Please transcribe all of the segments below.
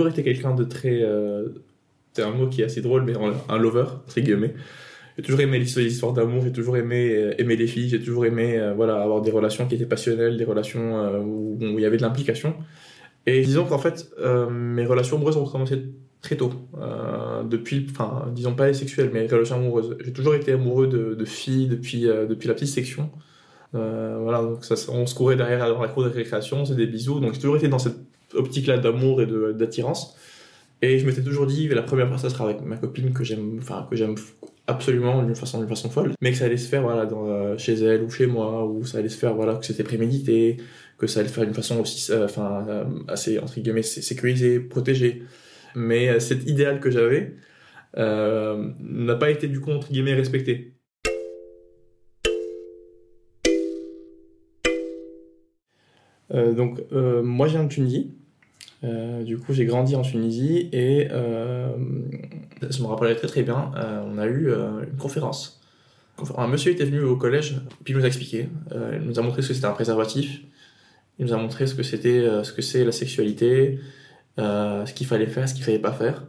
toujours été quelqu'un de très. c'est un mot qui est assez drôle, mais un lover, entre guillemets. J'ai toujours aimé les histoires d'amour, j'ai toujours aimé aimer les filles, j'ai toujours aimé voilà, avoir des relations qui étaient passionnelles, des relations où, il y avait de l'implication. Et disons qu'en fait, mes relations amoureuses ont commencé très tôt, euh, depuis, enfin, disons pas les sexuelles, mais les relations amoureuses. J'ai toujours été amoureux de, filles depuis, euh, depuis la petite section. Euh, voilà, donc ça, on se courait derrière dans la cour de récréation, c'est des bisous. Donc j'ai toujours été dans cette optique-là d'amour et d'attirance. Et je m'étais toujours dit, la première fois, ça sera avec ma copine que j'aime, enfin, que j'aime absolument d'une façon, d'une façon folle, mais que ça allait se faire, voilà, euh, chez elle ou chez moi, ou ça allait se faire, voilà, que c'était prémédité, que ça allait se faire d'une façon aussi, euh, enfin, assez, entre guillemets, sécurisée, protégée mais euh, cet idéal que j'avais euh, n'a pas été du coup entre guillemets respecté. Euh, donc moi je viens de Tunisie, du coup j'ai grandi en Tunisie et je me rappelle très très bien, on a eu une conférence. Un monsieur était venu au collège, puis il nous a expliqué, il nous a montré ce que c'était un préservatif, il nous a montré ce que c'était, ce que c'est la sexualité, euh, ce qu'il fallait faire, ce qu'il fallait pas faire.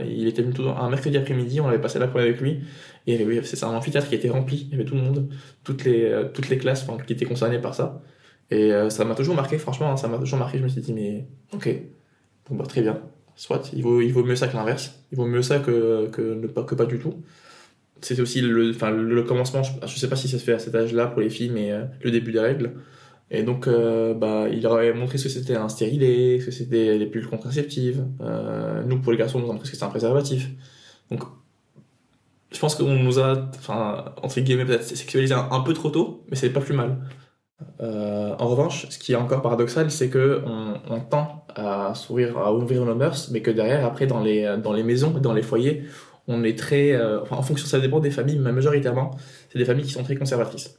Il était venu un mercredi après-midi, on avait passé l'après-midi avec lui, et c'est un amphithéâtre qui était rempli, il y avait tout le monde, euh, toutes les classes qui étaient concernées par ça. Et euh, ça m'a toujours marqué, franchement, hein, ça m'a toujours marqué, je me suis dit, mais ok, bah très bien, soit, il vaut, mieux ça que l'inverse, il vaut mieux ça que, que, pas, que pas du tout. C'était aussi le, le, commencement, je, je, sais pas si ça se fait à cet âge-là pour les filles, mais le début des règles. Et donc, euh, bah, il montré ce que c'était un stérilet, ce que c'était les pilules contraceptives. Euh, nous, pour les garçons, on nous a montré ce que c'était un préservatif. Donc, je pense qu'on nous a, entre guillemets, peut-être sexualisé un, peu trop tôt, mais c'est pas plus mal. Euh, en revanche, ce qui est encore paradoxal, c'est que on, tend à s'ouvrir, à ouvrir nos mœurs, mais que derrière, après, dans les, dans les maisons, dans les foyers, on est très, euh, enfin, en fonction, ça dépend des familles, mais majoritairement, c'est des familles qui sont très conservatrices.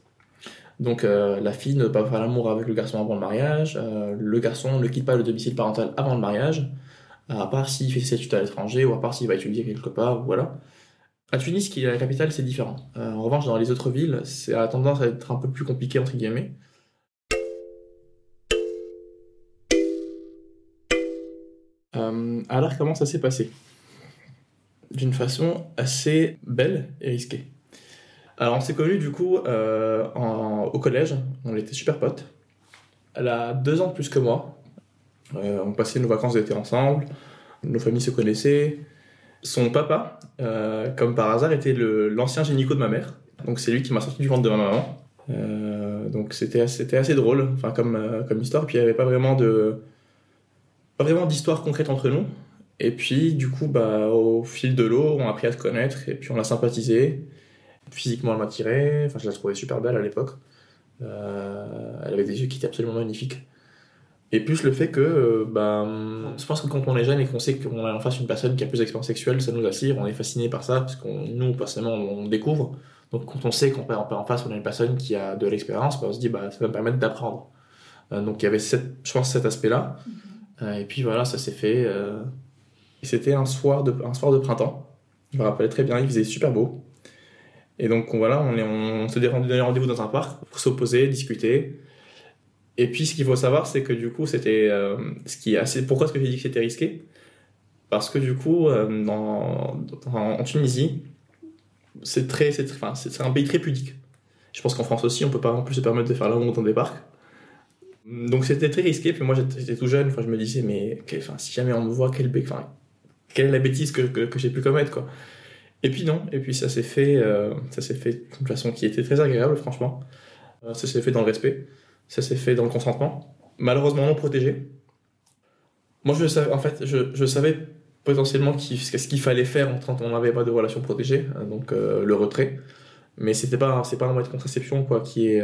Donc euh, la fille ne peut pas faire l'amour avec le garçon avant le mariage, le garçon ne quitte pas le domicile parental avant le mariage, à part s'il fait ses études à l'étranger ou à part s'il va étudier quelque part, voilà. À Tunis, qui est la capitale, c'est différent. En revanche, dans les autres villes, c'est a tendance à être un peu plus compliqué entre guillemets. Alors comment ça s'est passé? D'une façon assez belle et risquée. Alors on s'est connus du coup euh, au collège, on était super potes. Elle a deux ans de plus que moi. Euh, on passait nos vacances d'été ensemble, nos familles se connaissaient. Son papa, euh, comme par hasard, était l'ancien gynéco de ma mère. Donc c'est lui qui m'a sorti du ventre de ma maman. donc c'était assez drôle comme, histoire. Puis il n'y avait pas vraiment de vraiment d'histoire concrète entre nous. Et puis du coup, bah, au fil de l'eau, on a appris à se connaître et puis on a sympathisé. Physiquement, elle m'attirait. Enfin, je la trouvais super belle à l'époque. Euh, elle avait des yeux qui étaient absolument magnifiques. Et plus le fait que, euh, ben, je pense que quand on est jeune et qu'on sait qu'on a en face une personne qui a plus d'expérience sexuelle, ça nous attire, on est fasciné par ça, parce qu'on, nous, personnellement, on découvre. Donc quand on sait qu'on peut en face, on a une personne qui a de l'expérience, ben, on se dit, bah, ça va me permettre d'apprendre. Euh, donc il y avait je pense cet aspect-là. Mm-hmm. Et puis voilà, ça s'est fait. c'était un soir, de, un soir de printemps. Je me rappelle très bien, il faisait super beau. Et donc voilà, on, on se donné rendez-vous dans un parc pour s'opposer, discuter. Et puis ce qu'il faut savoir, c'est que du coup, c'était euh. Pourquoi est-ce que j'ai dit que c'était risqué? Parce que du coup, euh, en Tunisie, c'est un pays très pudique. Je pense qu'en France aussi, on peut pas en plus se permettre de faire l'amour dans des parcs. Donc c'était très risqué. Puis moi, j'étais tout jeune. Enfin, je me disais, mais si jamais on me voit, quelle, bêtise que, j'ai pu commettre, quoi. Et puis non, et puis ça s'est fait, euh, ça s'est fait d'une façon qui était très agréable, franchement. Euh, ça s'est fait dans le respect, ça s'est fait dans le consentement, malheureusement non protégé. Moi, je savais, en fait, je, savais potentiellement ce qu'il fallait faire quand on n'avait pas de relation protégée, hein, donc euh, le retrait. Mais c'était pas, c'est pas un moyen de contraception quoi, qui est,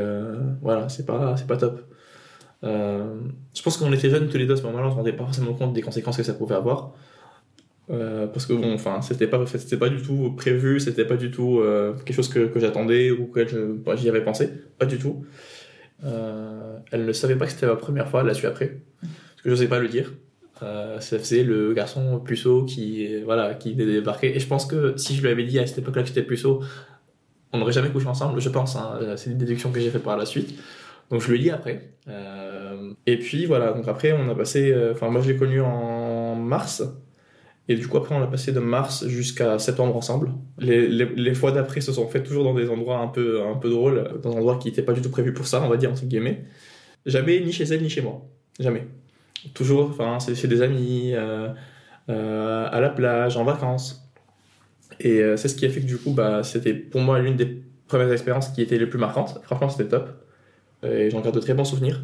voilà, c'est pas, c'est pas top. Je pense qu'on était jeunes tous les deux à ce moment-là, on se rendait pas forcément compte des conséquences que ça pouvait avoir. Euh, parce que bon, enfin, c'était pas, pas du tout prévu, c'était pas du tout euh, quelque chose que, j'attendais ou que j'y avais pensé, pas du tout. Euh, elle ne savait pas que c'était ma première fois, elle l'a su après, parce que je n'osais pas le dire. ça faisait le garçon puceau qui, voilà, qui débarquait. Et je pense que si je lui avais dit à cette époque-là que j'étais puceau, on n'aurait jamais couché ensemble, je pense. Hein. C'est des déductions que j'ai faites par la suite. Donc je ai dit après. et puis voilà, donc après on a passé, enfin moi je l'ai connu en mars. Et du coup, après, on a passé de mars jusqu'à septembre ensemble. Les, fois d'après se sont faites toujours dans des endroits un peu, un peu drôles, dans des endroits qui n'étaient pas du tout prévus pour ça, on va dire, entre guillemets. Jamais ni chez elle ni chez moi. Jamais. Toujours, enfin, c'est chez des amis, euh, euh, à la plage, en vacances. Et euh, c'est ce qui a fait que du coup, bah, c'était pour moi l'une des premières expériences qui étaient les plus marquantes. Franchement, c'était top. Et j'en garde de très bons souvenirs.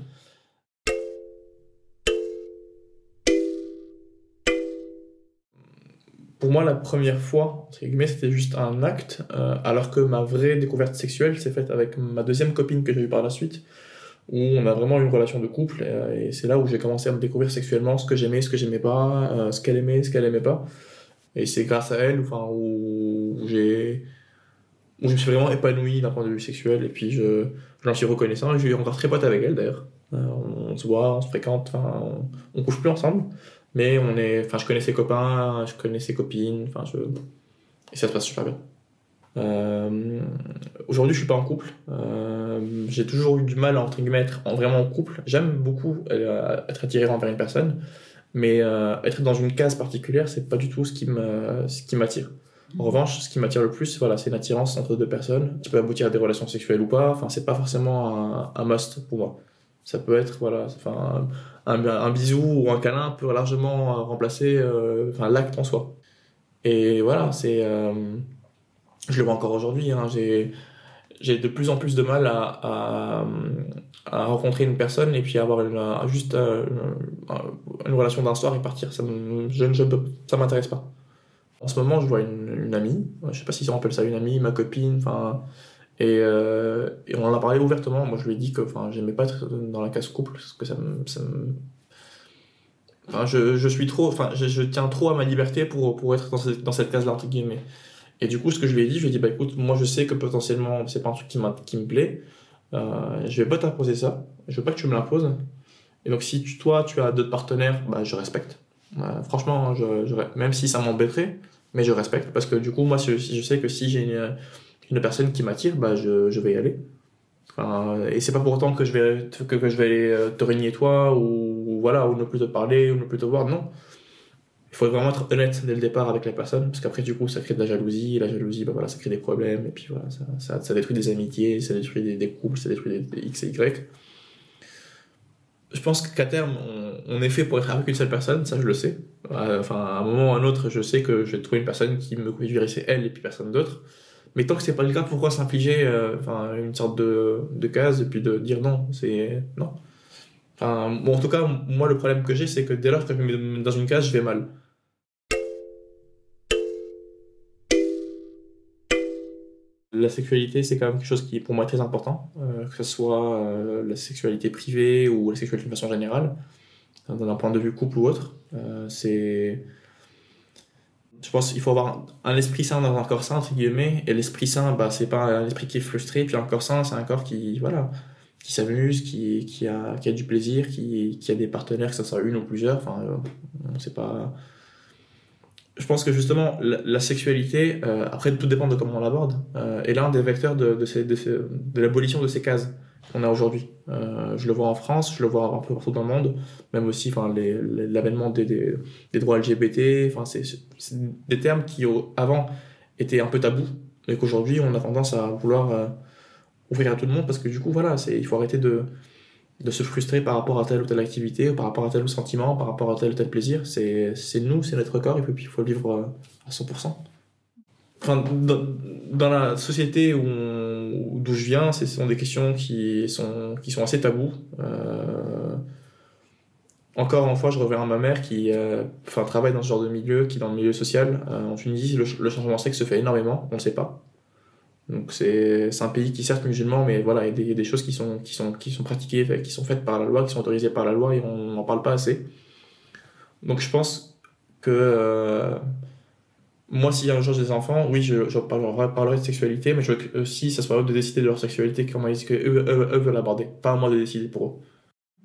pour moi, la première fois, c'était juste un acte, euh, alors que ma vraie découverte sexuelle s'est faite avec ma deuxième copine que j'ai eue par la suite, où on a vraiment eu une relation de couple, euh, et c'est là où j'ai commencé à me découvrir sexuellement ce que j'aimais, ce que j'aimais pas, euh, ce qu'elle aimait, ce qu'elle aimait pas. Et c'est grâce à elle, enfin, où j'ai où je me suis vraiment épanoui d'un point de vue sexuel, et puis je j'en suis reconnaissant, et je suis encore très pote avec elle d'ailleurs. on, se voit, on se fréquente, enfin, on, on couche plus ensemble, mais on est, enfin, je connais ses copains, je connais ses copines, enfin, je, et ça se passe super bien. Euh, Aujourd'hui, je suis pas en couple. Euh, j'ai toujours eu du mal à entre guillemets être en, vraiment en couple. J'aime beaucoup euh, être attiré envers une personne, mais euh, être dans une case particulière, c'est pas du tout ce qui me, ce qui m'attire. En revanche, ce qui m'attire le plus, voilà, c'est une attirance entre deux personnes qui peut aboutir à des relations sexuelles ou pas. Enfin, c'est pas forcément un, must pour moi. Ça peut être, voilà, enfin, un, bisou ou un câlin peut largement remplacer euh, enfin, l'acte en soi. Et voilà, c'est. Euh, je le vois encore aujourd'hui, hein, j'ai. J'ai de plus en plus de mal à, à, rencontrer une personne et puis avoir une, juste euh, une, une relation d'un soir et partir. Ça ça m'intéresse pas. En ce moment, je vois une, une amie, je sais pas si on appelle ça une amie, ma copine, enfin, et, euh, et, on en a parlé ouvertement. Moi, je lui ai dit que enfin, j'aimais pas être dans la case couple, parce que ça me. Ça me... Enfin, je, je, suis trop. Enfin, je, tiens trop à ma liberté pour, pour être dans cette, dans cette case-là, entre guillemets. Et du coup, ce que je lui ai dit, je lui ai dit, bah écoute, moi je sais que potentiellement, c'est pas un truc qui, qui me plaît. Euh, je vais pas t'imposer ça. Je veux pas que tu me l'imposes. Et donc, si tu, toi, tu as d'autres partenaires, bah je respecte. Euh, franchement, même si ça m'embêterait, mais je respecte. Parce que du coup, moi, je, sais que si j'ai une personne qui m'attire, bah, je, vais y aller. Enfin, et c'est pas pour autant que je vais, que, je vais aller te régner toi, ou, voilà, ou ne plus te parler, ou ne plus te voir, non. Il faut vraiment être honnête dès le départ avec la personne, parce qu'après, du coup, ça crée de la jalousie, et la jalousie, bah voilà, ça crée des problèmes, et puis voilà, ça, ça, détruit des amitiés, ça détruit des, des couples, ça détruit des, des, X et Y. Je pense qu'à terme, on, est fait pour être avec une seule personne, ça je le sais. Enfin, à un moment ou à un autre, je sais que je vais trouver une personne qui me conduirait, c'est elle et puis personne d'autre. Mais tant que c'est pas le cas, pourquoi s'infliger euh, une sorte de, de case et puis de dire non? C'est non. Enfin, en tout cas, moi, le problème que j'ai, c'est que dès lors que je me mets dans une case, je vais mal. La sexualité, c'est quand même quelque chose qui est pour moi très important, euh, que ce soit euh, la sexualité privée ou la sexualité de façon générale, d'un point de vue couple ou autre. Euh, c'est je pense qu'il faut avoir un esprit sain dans un corps sain, entre guillemets, et l'esprit sain, bah, c'est pas un esprit qui est frustré, puis un corps sain, c'est un corps qui, voilà, qui s'amuse, qui, a, qui a du plaisir, qui, a des partenaires, que ce soit une ou plusieurs, enfin, on sait pas. Je pense que justement, la, sexualité, euh, après, tout dépend de comment on l'aborde, euh, est l'un des vecteurs de, de, l'abolition de ces cases qu'on a aujourd'hui. Euh, je le vois en France, je le vois un peu partout dans le monde, même aussi enfin, l'avènement des, des, droits LGBT, enfin, c'est des termes qui avant étaient un peu tabous, mais qu'aujourd'hui on a tendance à vouloir ouvrir à tout le monde parce que du coup voilà, il faut arrêter de, de se frustrer par rapport à telle ou telle activité, par rapport à tel ou sentiment, par rapport à tel ou tel plaisir. C'est nous, c'est notre corps, il faut le vivre euh, à 100% enfin, dans, la société d'où je viens, ce sont des questions qui sont, qui sont assez tabous. Euh, encore une fois, je reviens à ma mère qui euh, enfin, travaille dans ce genre de milieu, qui est dans le milieu social. Euh, en Tunisie, le, le changement sexe se fait énormément, on ne sait pas. Donc c'est un pays qui certes musulman, mais voilà, il y a des, choses qui sont, qui, sont, qui sont pratiquées, qui sont faites par la loi, qui sont autorisées par la loi, et on n'en parle pas assez. Donc je pense que euh, moi, si un jour des enfants, oui, je, je parlerai de sexualité, mais je veux que aussi ça soit eux de décider de leur sexualité, comment ils, que eux, veulent l'aborder, pas à moi de décider pour eux.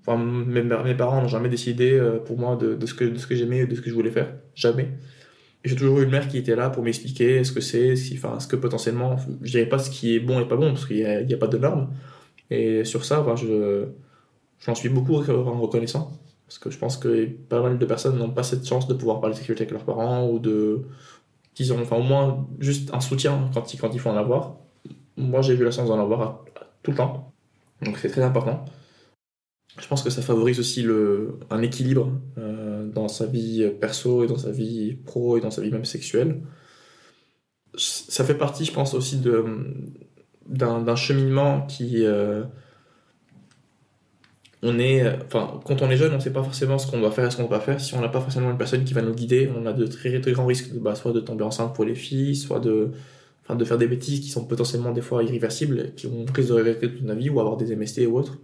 Enfin, mes, parents n'ont jamais décidé euh, pour moi de ce que, de ce que j'aimais et de ce que je voulais faire. Jamais. J'ai toujours eu une mère qui était là pour m'expliquer ce que c'est, enfin, ce que potentiellement, je dirais pas ce qui est bon et pas bon, parce qu'il n'y a, pas de normes. Et sur ça, enfin, je, j'en suis beaucoup reconnaissant. Parce que je pense que pas mal de personnes n'ont pas cette chance de pouvoir parler de sexualité avec leurs parents ou de. Disons, enfin, au moins juste un soutien quand il, quand il faut en avoir. Moi, j'ai eu la chance d'en avoir tout le temps. Donc, c'est très important. Je pense que ça favorise aussi le, un équilibre euh, dans sa vie perso et dans sa vie pro et dans sa vie même sexuelle. Ça fait partie, je pense, aussi de, d'un, cheminement qui. Euh, on est, enfin, quand on est jeune, on ne sait pas forcément ce qu'on doit faire et ce qu'on ne doit pas faire. Si on n'a pas forcément une personne qui va nous guider, on a de très, très grands risques, bah, soit de tomber enceinte pour les filles, soit de, de faire des bêtises qui sont potentiellement des fois irréversibles, qui ont prise de regretter toute la vie, ou avoir des MST ou autre.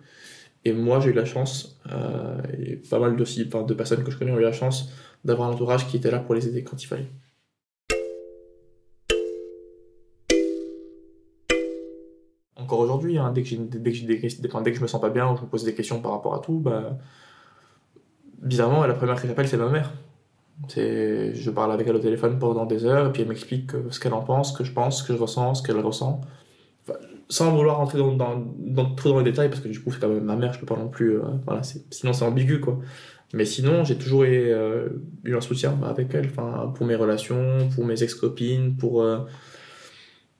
Et moi, j'ai eu la chance, euh, et pas mal de, personnes que je connais ont eu la chance d'avoir un entourage qui était là pour les aider quand il fallait. Encore aujourd'hui, hein, dès, que je me sens pas bien ou je me pose des questions par rapport à tout, bah, bizarrement, la première que j'appelle, c'est ma mère. Je parle avec elle au téléphone pendant des heures, et puis elle m'explique ce qu'elle en pense, ce que je pense, ce que je ressens, ce qu'elle ressent sans vouloir rentrer dans, dans, trop dans les détails, parce que du coup, c'est quand même ma mère, je peux pas non plus. Euh, voilà, sinon, c'est ambigu, quoi. Mais sinon, j'ai toujours eu, euh, eu, un soutien avec elle, enfin, pour mes relations, pour mes ex-copines, pour, euh,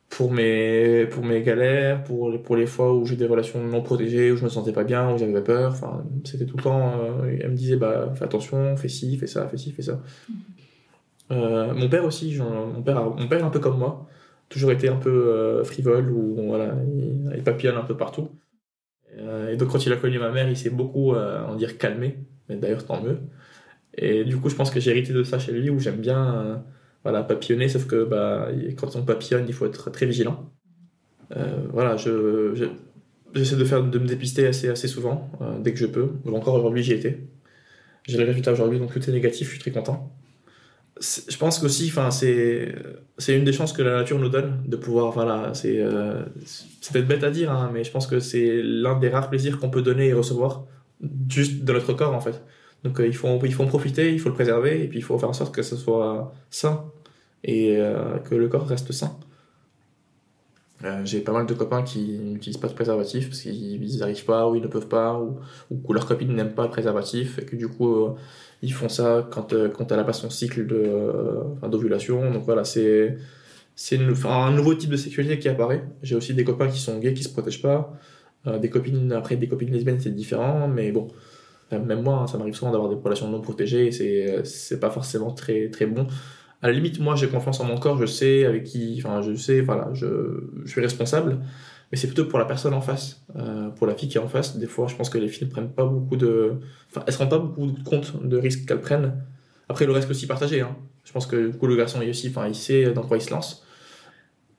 pour, mes, pour mes galères, pour, pour les fois où j'ai des relations non protégées, où je me sentais pas bien, où j'avais peur. Enfin, c'était tout le temps. elle me disait, bah, fais attention, fais ci, fais ça, fais ci, fais ça. Mm-hmm. mon père aussi, mon père, mon père est un peu comme moi toujours été un peu euh, frivole ou voilà, il, il, papillonne un peu partout. Euh, et donc quand il a connu ma mère, il s'est beaucoup, euh, en dire, calmé. D'ailleurs, tant mieux. Et du coup, je pense que j'ai hérité de ça chez lui où j'aime bien voilà, papillonner, sauf que bah, quand on papillonne, il faut être très vigilant. voilà, je, j'essaie de, faire, de me dépister assez, assez souvent, dès que je peux. Encore aujourd'hui, j'y étais. J'ai le résultat aujourd'hui, donc tout est négatif, je suis très content je pense qu'aussi, enfin, c'est, c'est une des chances que la nature nous donne de pouvoir, voilà, c'est, euh, c'est peut-être bête à dire, hein, mais je pense que c'est l'un des rares plaisirs qu'on peut donner et recevoir juste de notre corps, en fait. Donc, euh, il, faut, il faut en profiter, il faut le préserver, et puis il faut faire en sorte que ce soit sain et euh, que le corps reste sain. j'ai pas mal de copains qui n'utilisent pas de préservatif parce qu'ils n'y arrivent pas ou ils ne peuvent pas ou, ou que leur copine n'aime pas le préservatif et que du coup ils font ça quand, euh, quand elle n'a pas son cycle euh, d'ovulation. Donc voilà, c'est, un nouveau type de sécurité qui apparaît. J'ai aussi des copains qui sont gays qui se protègent pas. Euh, des copines, après des copines lesbiennes, c'est différent, mais bon, même moi, hein, ça m'arrive souvent d'avoir des relations non protégées et c'est, pas forcément très, très bon. À la limite, moi, j'ai confiance en mon corps, je sais avec qui, enfin, je sais, voilà, je suis responsable mais c'est plutôt pour la personne en face, euh, pour la fille qui est en face. Des fois, je pense que les filles ne prennent pas beaucoup de. Enfin, elles se rendent pas beaucoup compte de risques qu'elles prennent. Après, le reste aussi partagé. Hein. Je pense que du coup, le garçon est aussi, enfin, il sait dans quoi il se lance.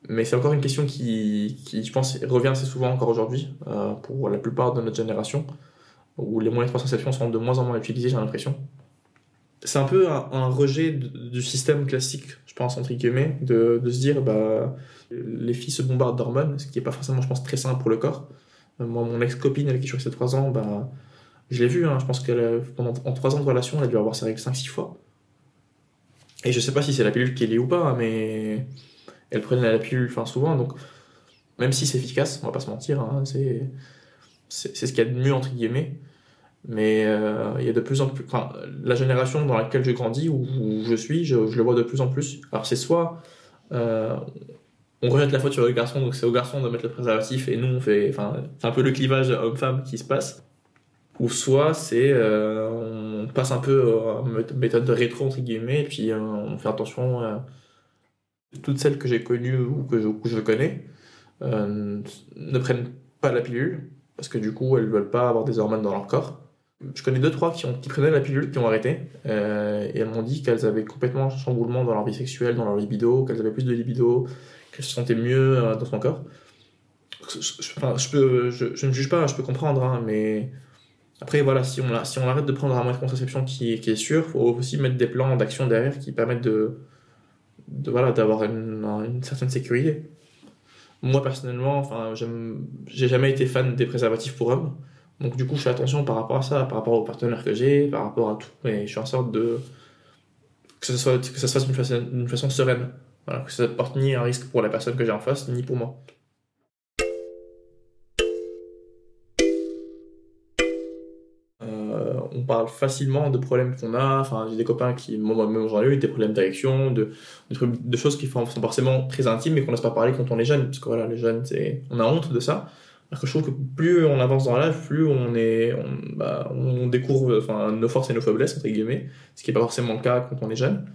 Mais c'est encore une question qui, qui, je pense, revient assez souvent encore aujourd'hui, euh, pour la plupart de notre génération, où les moyens de contraception sont de moins en moins utilisés, j'ai l'impression c'est un peu un, rejet du système classique, je pense, entre guillemets, de, de, se dire, bah, les filles se bombardent d'hormones, ce qui n'est pas forcément, je pense, très sain pour le corps. Euh, moi, mon ex-copine avec qui je suis resté 3 ans, bah, je l'ai vu, hein, je pense qu'elle pendant en 3 ans de relation, elle a dû avoir ses règles 5-6 fois. Et je sais pas si c'est la pilule qui est liée ou pas, hein, mais elle prenait la pilule souvent, donc même si c'est efficace, on va pas se mentir, hein, c'est c'est ce qu'il y a de mieux, entre guillemets. Mais euh, il y a de plus en plus. Enfin, la génération dans laquelle j'ai grandi, où, je suis, je, le vois de plus en plus. Alors, c'est soit. Euh, on rejette la faute sur le garçon, donc c'est au garçon de mettre le préservatif, et nous, on fait. Enfin, c'est un peu le clivage homme-femme qui se passe. Ou soit c'est. Euh, on passe un peu en méthode de rétro, entre guillemets, et puis on fait attention. toutes celles que j'ai connues ou que je, connais ne prennent pas la pilule, parce que du coup, elles veulent pas avoir des hormones dans leur corps je connais deux, trois qui, ont, prenaient la pilule, qui ont arrêté, euh, et elles m'ont dit qu'elles avaient complètement chamboulement dans leur vie sexuelle, dans leur libido, qu'elles avaient plus de libido, qu'elles se sentaient mieux euh, dans son corps. Je, je, ne juge pas, je peux comprendre, hein, mais après, voilà, si on, si arrête de prendre un moyen de contraception qui, est sûr, il faut aussi mettre des plans d'action derrière qui permettent de, voilà, d'avoir une, certaine sécurité. Moi, personnellement, enfin, j'ai jamais été fan des préservatifs pour hommes. Donc du coup, je fais attention par rapport à ça, par rapport aux partenaires que j'ai, par rapport à tout. Et je suis en sorte de que ça, se fasse d'une façon, sereine. Voilà, que ça ne porte ni un risque pour la personne que j'ai en face, ni pour moi. Euh, on parle facilement de problèmes qu'on a. Enfin, j'ai des copains qui, moi-même aujourd'hui, eu des problèmes d'érection, de, de, choses qui sont forcément très intimes mais qu'on n'ose pas parler quand on est jeune. Parce que voilà, les jeunes, on a honte de ça. Alors que je trouve que plus on avance dans l'âge, plus on est, bah, on découvre, enfin, nos forces et nos faiblesses, entre guillemets. Ce qui n'est pas forcément le cas quand on est jeune.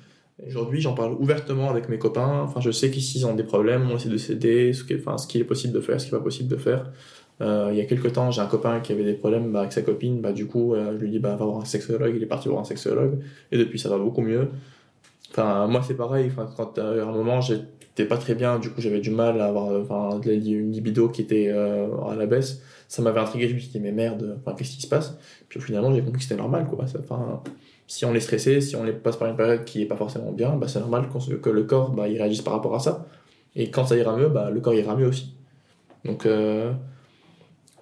Aujourd'hui, j'en parle ouvertement avec mes copains. Enfin, je sais qu'ici, ils ont des problèmes, on essaie de s'aider, ce qu'il est possible de faire, ce qui n'est pas possible de faire. Euh, il y a quelques temps, j'ai un copain qui avait des problèmes bah, avec sa copine. Bah, du coup, euh, je lui dis bah, va voir un sexologue. Il est parti voir un sexologue. Et depuis, ça va beaucoup mieux. Enfin, moi, c'est pareil. Enfin, quand euh, à un moment, j'étais pas très bien, du coup, j'avais du mal à avoir une libido qui était à la baisse. Ça m'avait intrigué. Je me suis dit mais merde, qu'est-ce qui se passe? Puis finalement, j'ai compris que c'était normal. Quoi. Enfin, si on est stressé, si on passe par une période qui est pas forcément bien, bah, c'est normal que le corps bah, il réagisse par rapport à ça. Et quand ça ira mieux, bah, le corps ira mieux aussi. Donc, euh,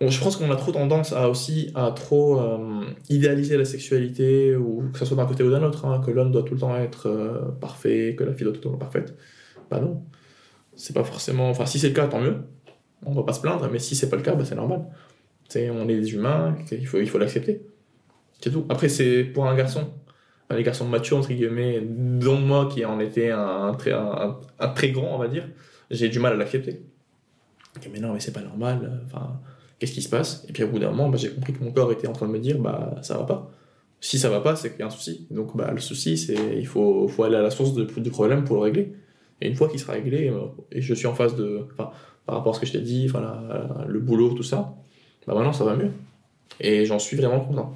je pense qu'on a trop tendance à aussi à trop euh, idéaliser la sexualité, ou que ce soit d'un côté ou d'un autre, hein, que l'homme doit tout le temps être euh, parfait, que la fille doit tout le temps être parfaite. Bah non. C'est pas forcément. Enfin, si c'est le cas, tant mieux. On va pas se plaindre, mais si c'est pas le cas, bah, c'est normal. C'est, on est des humains, il faut il faut l'accepter. C'est tout. Après, c'est pour un garçon, les garçons matures, entre guillemets, dont moi qui en était un, un très, grand, on va dire, j'ai du mal à l'accepter. Mais non, mais c'est pas normal. euh, Enfin, qu'est-ce qui se passe? Et puis au bout d'un moment, bah, j'ai compris que mon corps était en train de me dire, bah ça va pas. Si ça va pas, c'est qu'il y a un souci. Donc bah, le souci, c'est il faut, faut aller à la source du problème pour le régler. Et une fois qu'il sera réglé, euh, et je suis en phase de. Par rapport à ce que je t'ai dit, enfin, le boulot, tout ça, bah maintenant ça va mieux. Et j'en suis vraiment content.